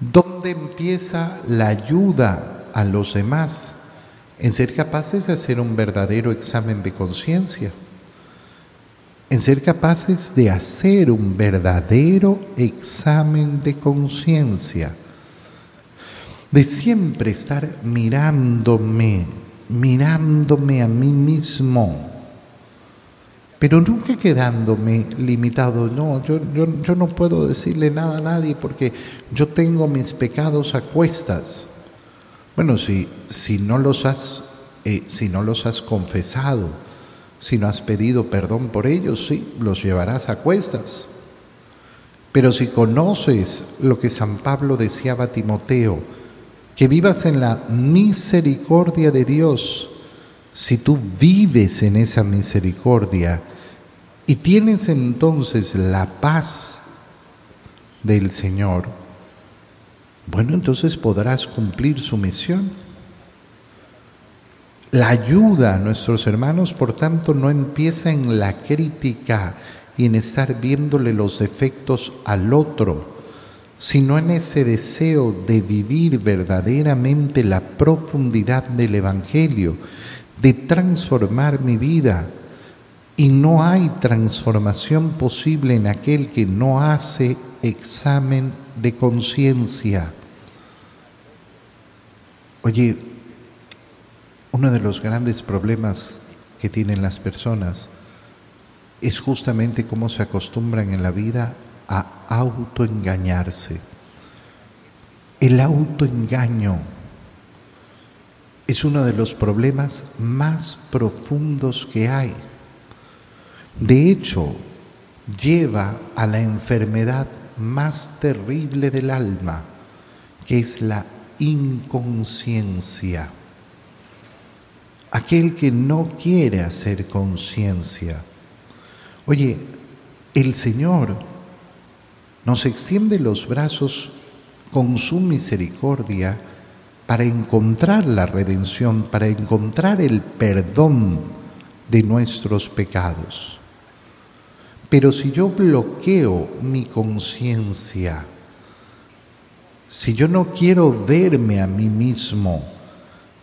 ¿Dónde empieza la ayuda a los demás? En ser capaces de hacer un verdadero examen de conciencia. En ser capaces de hacer un verdadero examen de conciencia. De siempre estar mirándome, mirándome a mí mismo pero nunca quedándome limitado. No, yo, yo, no puedo decirle nada a nadie porque yo tengo mis pecados a cuestas. Bueno, si, si, no, los has, eh, si no los has confesado, si no has pedido perdón por ellos, sí, los llevarás a cuestas. Pero si conoces lo que San Pablo decía a Timoteo, que vivas en la misericordia de Dios, si tú vives en esa misericordia, y tienes entonces la paz del Señor, bueno, entonces podrás cumplir su misión. La ayuda a nuestros hermanos, por tanto, no empieza en la crítica y en estar viéndole los defectos al otro, sino en ese deseo de vivir verdaderamente la profundidad del Evangelio, de transformar mi vida, y no hay transformación posible en aquel que no hace examen de conciencia. Oye, uno de los grandes problemas que tienen las personas es justamente cómo se acostumbran en la vida a autoengañarse. El autoengaño es uno de los problemas más profundos que hay. De hecho, lleva a la enfermedad más terrible del alma, que es la inconsciencia. Aquel que no quiere hacer conciencia. Oye, el Señor nos extiende los brazos con su misericordia para encontrar la redención, para encontrar el perdón de nuestros pecados. Pero si yo bloqueo mi conciencia, si yo no quiero verme a mí mismo,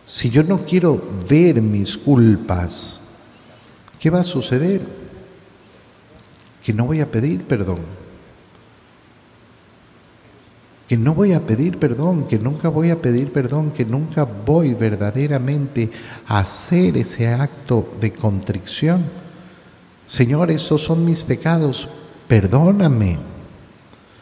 si yo no quiero ver mis culpas, ¿qué va a suceder? Que no voy a pedir perdón. Que no voy a pedir perdón, que nunca voy a pedir perdón, que nunca voy verdaderamente a hacer ese acto de contrición Señor, esos son mis pecados, perdóname.